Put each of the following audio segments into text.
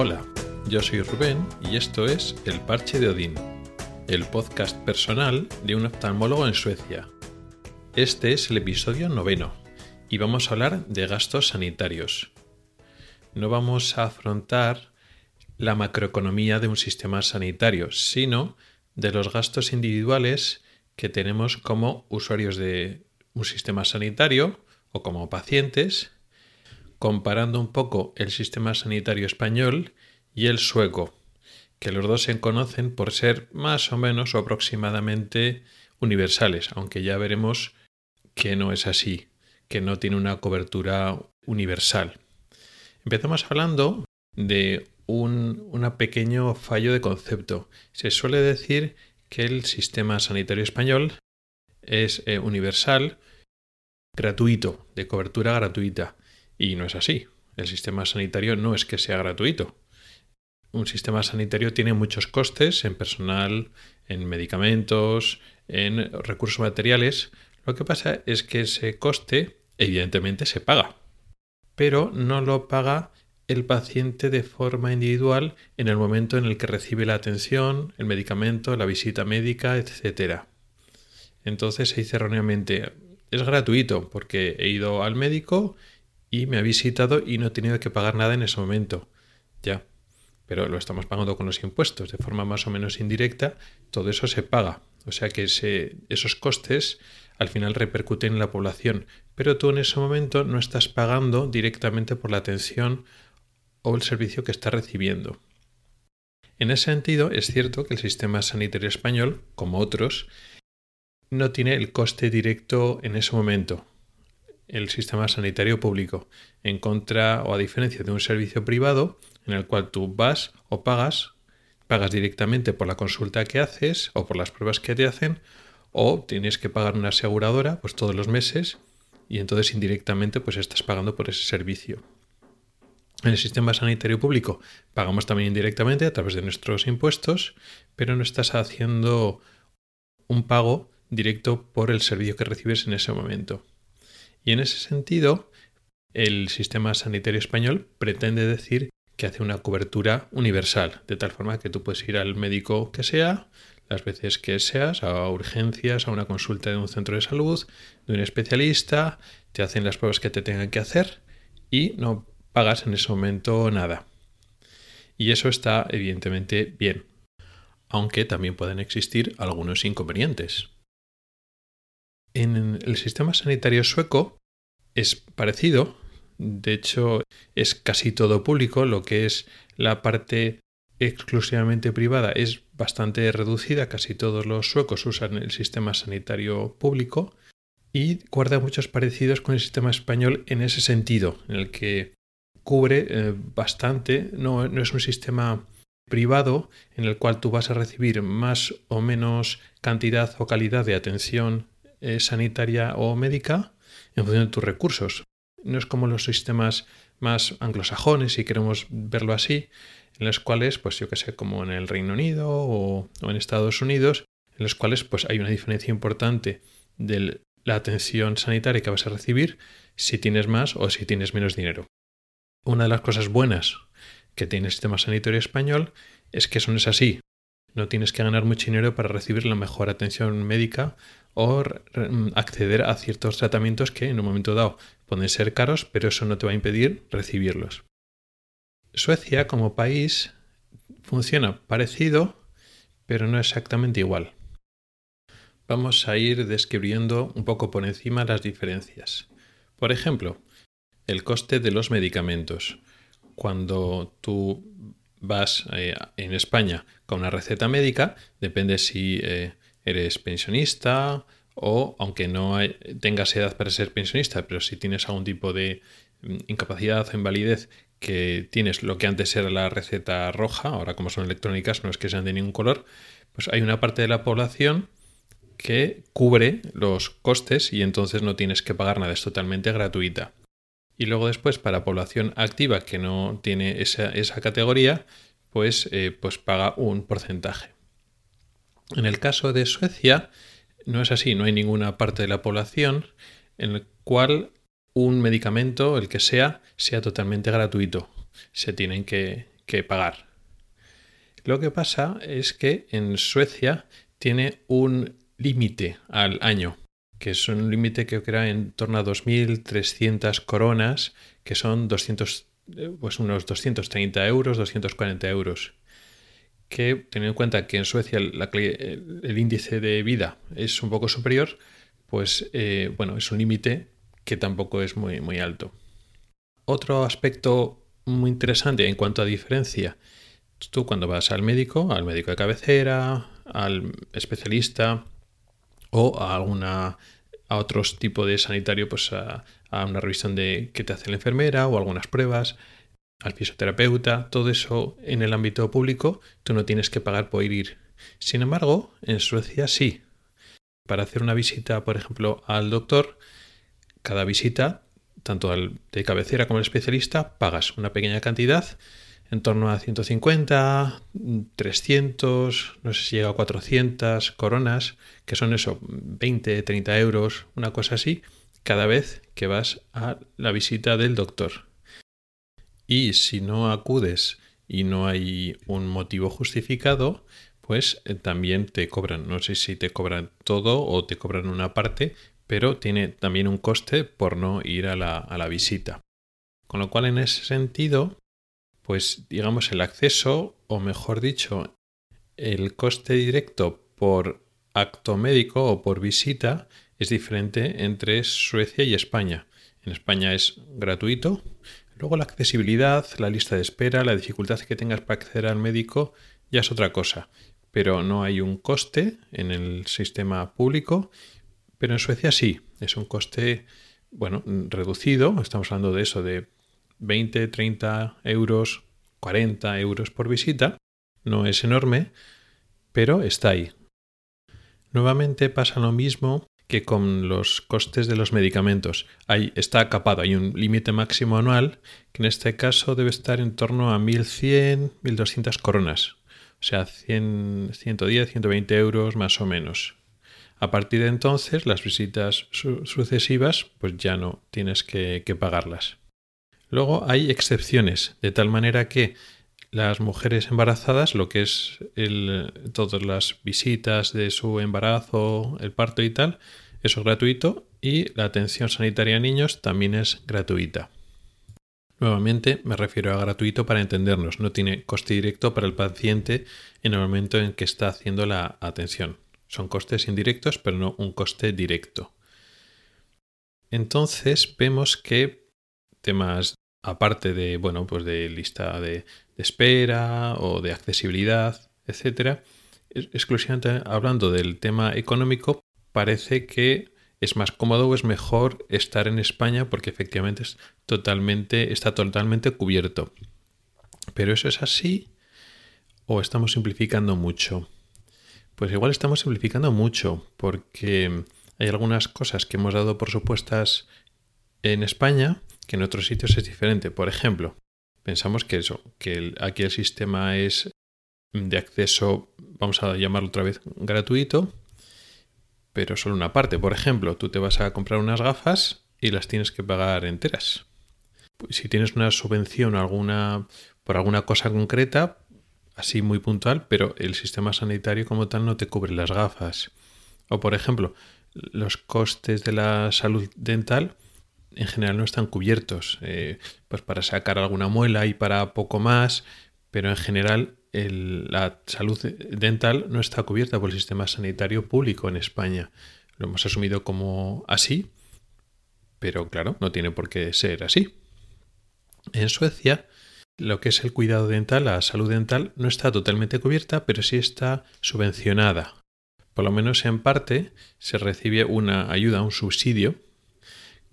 Hola, yo soy Rubén y esto es El Parche de Odín, el podcast personal de un oftalmólogo en Suecia. Este es el episodio noveno y vamos a hablar de gastos sanitarios. No vamos a afrontar la macroeconomía de un sistema sanitario, sino de los gastos individuales que tenemos como usuarios de un sistema sanitario o como pacientes comparando un poco el sistema sanitario español y el sueco, que los dos se conocen por ser más o menos o aproximadamente universales, aunque ya veremos que no es así, que no tiene una cobertura universal. Empezamos hablando de un pequeño fallo de concepto. Se suele decir que el sistema sanitario español es eh, universal, gratuito, de cobertura gratuita. Y no es así. El sistema sanitario no es que sea gratuito. Un sistema sanitario tiene muchos costes en personal, en medicamentos, en recursos materiales. Lo que pasa es que ese coste evidentemente se paga, pero no lo paga el paciente de forma individual en el momento en el que recibe la atención, el medicamento, la visita médica, etc. Entonces se dice erróneamente, es gratuito porque he ido al médico y me ha visitado y no he tenido que pagar nada en ese momento. Ya, pero lo estamos pagando con los impuestos de forma más o menos indirecta, todo eso se paga. O sea que esos costes al final repercuten en la población, pero tú en ese momento no estás pagando directamente por la atención o el servicio que estás recibiendo. En ese sentido, es cierto que el sistema sanitario español, como otros, no tiene el coste directo en ese momento, el sistema sanitario público, en contra o a diferencia de un servicio privado en el cual tú vas o pagas, pagas directamente por la consulta que haces o por las pruebas que te hacen, o tienes que pagar una aseguradora pues todos los meses y entonces indirectamente pues estás pagando por ese servicio. En el sistema sanitario público pagamos también indirectamente a través de nuestros impuestos, pero no estás haciendo un pago directo por el servicio que recibes en ese momento. Y en ese sentido, el sistema sanitario español pretende decir que hace una cobertura universal, de tal forma que tú puedes ir al médico que sea, las veces que seas, a urgencias, a una consulta de un centro de salud, de un especialista, te hacen las pruebas que te tengan que hacer y no pagas en ese momento nada. Y eso está evidentemente bien, aunque también pueden existir algunos inconvenientes. En el sistema sanitario sueco es parecido. De hecho, es casi todo público. Lo que es la parte exclusivamente privada es bastante reducida. Casi todos los suecos usan el sistema sanitario público y guarda muchos parecidos con el sistema español en ese sentido, en el que cubre eh, bastante. No, es un sistema privado en el cual tú vas a recibir más o menos cantidad o calidad de atención eh, sanitaria o médica, en función de tus recursos. No es como los sistemas más anglosajones, si queremos verlo así, en los cuales, pues yo que sé, como en el Reino Unido o, en Estados Unidos, en los cuales pues hay una diferencia importante de la atención sanitaria que vas a recibir si tienes más o si tienes menos dinero. Una de las cosas buenas que tiene el sistema sanitario español es que eso no es así. No tienes que ganar mucho dinero para recibir la mejor atención médica o mm, acceder a ciertos tratamientos que en un momento dado pueden ser caros, pero eso no te va a impedir recibirlos. Suecia como país funciona parecido, pero no exactamente igual. Vamos a ir describiendo un poco por encima las diferencias. Por ejemplo, el coste de los medicamentos. Cuando tú vas eh, en España con una receta médica, depende si eh, eres pensionista o, aunque no tengas edad para ser pensionista, pero si tienes algún tipo de mm, incapacidad o invalidez que tienes lo que antes era la receta roja, ahora como son electrónicas no es que sean de ningún color, pues hay una parte de la población que cubre los costes y entonces no tienes que pagar nada, es totalmente gratuita. Y luego después para población activa que no tiene esa, categoría, pues, eh, pues paga un porcentaje. En el caso de Suecia, no es así, no hay ninguna parte de la población en la cual un medicamento, el que sea, sea totalmente gratuito. Se tienen que, que pagar. Lo que pasa es que en Suecia tiene un límite al año, que es un límite que era en torno a 2.300 coronas, que son 200, pues unos 230 euros, 240 euros. Que teniendo en cuenta que en Suecia el, índice de vida es un poco superior, pues eh, bueno, es un límite que tampoco es muy, muy alto. Otro aspecto muy interesante en cuanto a diferencia Tú cuando vas al médico, al médico de cabecera, al especialista o a alguna a otros tipo de sanitario, pues a, una revisión de que te hace la enfermera o algunas pruebas, al fisioterapeuta, todo eso en el ámbito público, tú no tienes que pagar por ir. Sin embargo, en Suecia sí. Para hacer una visita, por ejemplo, al doctor, cada visita, tanto al de cabecera como al especialista, pagas una pequeña cantidad en torno a 150, 300, no sé si llega a 400 coronas, que son eso, 20, 30 euros, una cosa así, cada vez que vas a la visita del doctor. Y si no acudes y no hay un motivo justificado, pues eh, también te cobran, no sé si te cobran todo o te cobran una parte, pero tiene también un coste por no ir a la, a la visita. Con lo cual, en ese sentido, pues digamos el acceso, o mejor dicho, el coste directo por acto médico o por visita es diferente entre Suecia y España. En España es gratuito. Luego la accesibilidad, la lista de espera, la dificultad que tengas para acceder al médico ya es otra cosa. Pero no hay un coste en el sistema público. Pero en Suecia sí, es un coste, bueno, reducido. Estamos hablando de eso, de 20, 30 euros, 40 euros por visita. No es enorme, pero está ahí. Nuevamente pasa lo mismo que con los costes de los medicamentos. Ahí está acapado, hay un límite máximo anual que en este caso debe estar en torno a 1100, 1200 coronas. O sea, 100, 110, 120 euros más o menos. A partir de entonces, las visitas sucesivas, pues ya no tienes que pagarlas. Luego hay excepciones, de tal manera que las mujeres embarazadas, lo que es todas las visitas de su embarazo, el parto y tal, eso es gratuito y la atención sanitaria a niños también es gratuita. Nuevamente me refiero a gratuito para entendernos, no tiene coste directo para el paciente en el momento en que está haciendo la atención. Son costes indirectos, pero no un coste directo. Entonces vemos que temas aparte de, bueno, pues de lista de, espera o de accesibilidad, etcétera, exclusivamente hablando del tema económico, parece que es más cómodo o es mejor estar en España porque efectivamente es totalmente, está totalmente cubierto. Pero eso es así o estamos simplificando mucho. Pues igual estamos simplificando mucho porque hay algunas cosas que hemos dado por supuestas en España que en otros sitios es diferente. Por ejemplo, pensamos que eso, que aquí el sistema es de acceso, vamos a llamarlo otra vez, gratuito, pero solo una parte. Por ejemplo, tú te vas a comprar unas gafas y las tienes que pagar enteras. Pues si tienes una subvención alguna, por alguna cosa concreta, así muy puntual, pero el sistema sanitario como tal no te cubre las gafas. O por ejemplo, los costes de la salud dental en general no están cubiertos, eh, pues para sacar alguna muela y para poco más, pero en general la salud dental no está cubierta por el sistema sanitario público en España. Lo hemos asumido como así, pero claro, no tiene por qué ser así. En Suecia, lo que es el cuidado dental, la salud dental, no está totalmente cubierta, pero sí está subvencionada. Por lo menos en parte se recibe una ayuda, un subsidio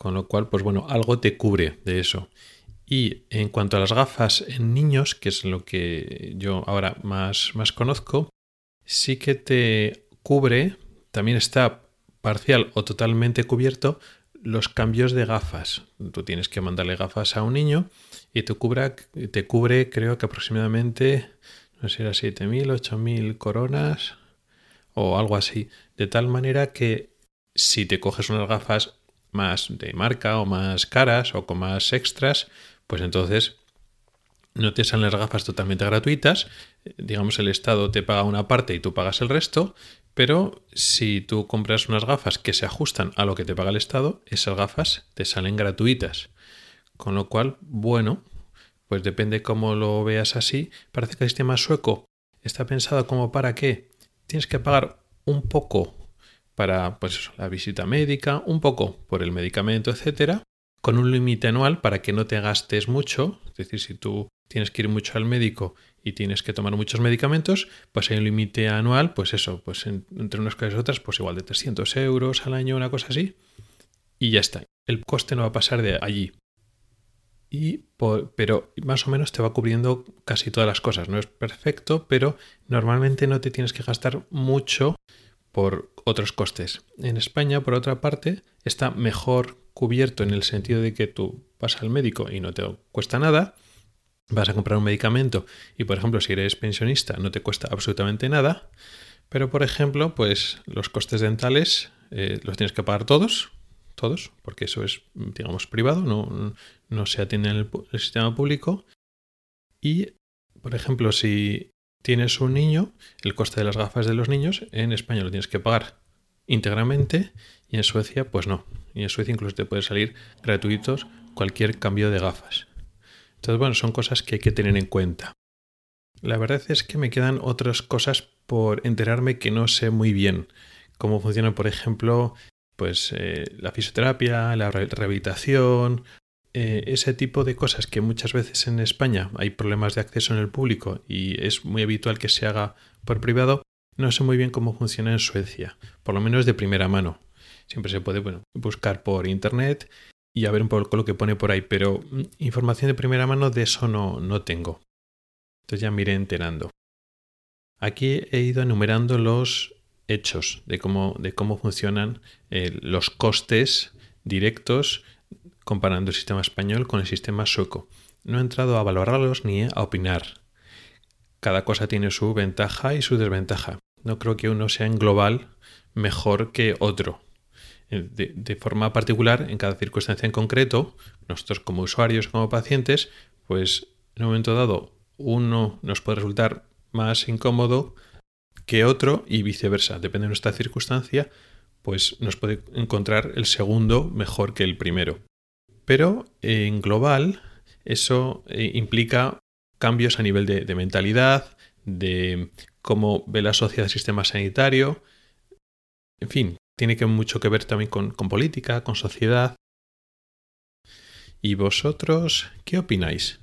con lo cual, pues bueno, algo te cubre de eso. Y en cuanto a las gafas en niños, que es lo que yo ahora más, más conozco, sí que te cubre, también está parcial o totalmente cubierto los cambios de gafas. Tú tienes que mandarle gafas a un niño y te, te cubre creo que aproximadamente, no sé, era 7.000, 8.000 coronas o algo así. De tal manera que si te coges unas gafas más de marca o más caras o con más extras, pues entonces no te salen las gafas totalmente gratuitas, digamos el Estado te paga una parte y tú pagas el resto, pero si tú compras unas gafas que se ajustan a lo que te paga el Estado, esas gafas te salen gratuitas. Con lo cual, bueno, pues depende cómo lo veas así. Parece que el sistema sueco está pensado como para que tienes que pagar un poco para pues, la visita médica, un poco por el medicamento, etcétera, con un límite anual para que no te gastes mucho. Es decir, si tú tienes que ir mucho al médico y tienes que tomar muchos medicamentos, pues hay un límite anual, pues eso, pues entre unas cosas y otras, pues igual de 300 euros al año, una cosa así, y ya está. El coste no va a pasar de allí. Y pero más o menos te va cubriendo casi todas las cosas. No es perfecto, pero normalmente no te tienes que gastar mucho por otros costes. En España, por otra parte, está mejor cubierto en el sentido de que tú vas al médico y no te cuesta nada, vas a comprar un medicamento y, por ejemplo, si eres pensionista no te cuesta absolutamente nada, pero, por ejemplo, pues los costes dentales eh, los tienes que pagar todos, todos, porque eso es, digamos, privado, no, no se atiende en el, el sistema público. Y, por ejemplo, si tienes un niño, el coste de las gafas de los niños en España lo tienes que pagar íntegramente y en Suecia, pues no. Y en Suecia incluso te puede salir gratuitos cualquier cambio de gafas. Entonces, bueno, son cosas que hay que tener en cuenta. La verdad es que me quedan otras cosas por enterarme que no sé muy bien. Cómo funciona, por ejemplo, pues eh, la fisioterapia, la rehabilitación, eh, ese tipo de cosas que muchas veces en España hay problemas de acceso en el público y es muy habitual que se haga por privado, no sé muy bien cómo funciona en Suecia, por lo menos de primera mano. Siempre se puede bueno, buscar por internet y a ver un poco lo que pone por ahí, pero mm, información de primera mano de eso no, no tengo. Entonces ya me iré enterando. Aquí he ido enumerando los hechos de cómo, de cómo funcionan eh, los costes directos comparando el sistema español con el sistema sueco. No he entrado a valorarlos ni a opinar. Cada cosa tiene su ventaja y su desventaja. No creo que uno sea en global mejor que otro. Eh, de, forma particular, en cada circunstancia en concreto, nosotros como usuarios, como pacientes, pues en un momento dado uno nos puede resultar más incómodo que otro y viceversa. Depende de nuestra circunstancia, pues nos puede encontrar el segundo mejor que el primero. Pero en global eso eh, implica cambios a nivel de, mentalidad, de cómo ve la sociedad el sistema sanitario, en fin, tiene mucho que ver también con, política, con sociedad. ¿Y vosotros qué opináis?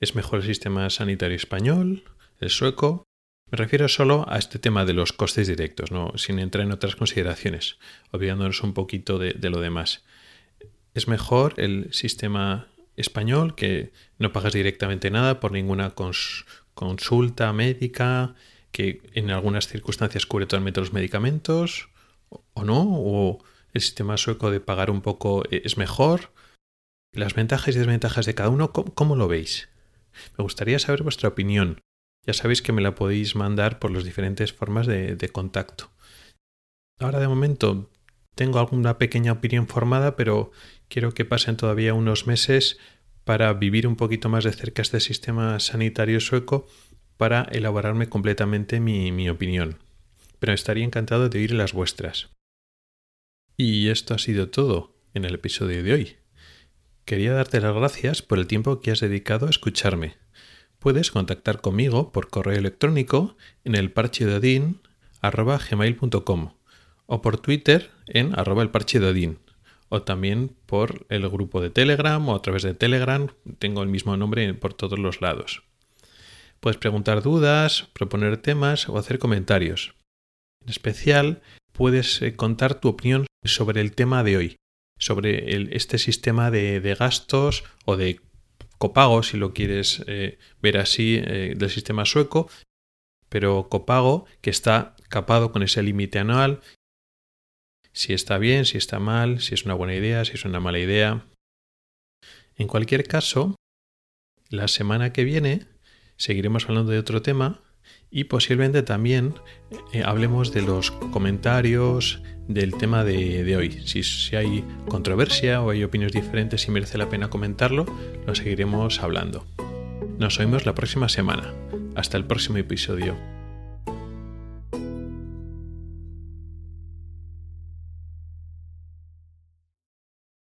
¿Es mejor el sistema sanitario español, el sueco? Me refiero solo a este tema de los costes directos, ¿no? sin entrar en otras consideraciones, olvidándonos un poquito de, lo demás. ¿Es mejor el sistema español que no pagas directamente nada por ninguna consulta médica, que en algunas circunstancias cubre totalmente los medicamentos? o no, o el sistema sueco de pagar un poco eh, es mejor. Las ventajas y desventajas de cada uno, ¿cómo, lo veis? Me gustaría saber vuestra opinión. Ya sabéis que me la podéis mandar por las diferentes formas de, de contacto. Ahora de momento tengo alguna pequeña opinión formada, pero quiero que pasen todavía unos meses para vivir un poquito más de cerca este sistema sanitario sueco para elaborarme completamente mi, mi opinión pero estaría encantado de oír las vuestras. Y esto ha sido todo en el episodio de hoy. Quería darte las gracias por el tiempo que has dedicado a escucharme. Puedes contactar conmigo por correo electrónico en el o por Twitter en arroba el o también por el grupo de Telegram o a través de Telegram. Tengo el mismo nombre por todos los lados. Puedes preguntar dudas, proponer temas o hacer comentarios. En especial, puedes eh, contar tu opinión sobre el tema de hoy, sobre este sistema de, gastos o de copago, si lo quieres eh, ver así, eh, del sistema sueco, pero copago que está capado con ese límite anual, si está bien, si está mal, si es una buena idea, si es una mala idea. En cualquier caso, la semana que viene seguiremos hablando de otro tema y posiblemente también eh, hablemos de los comentarios del tema de, hoy. Si, si, hay controversia o hay opiniones diferentes y merece la pena comentarlo, lo seguiremos hablando. Nos oímos la próxima semana. Hasta el próximo episodio.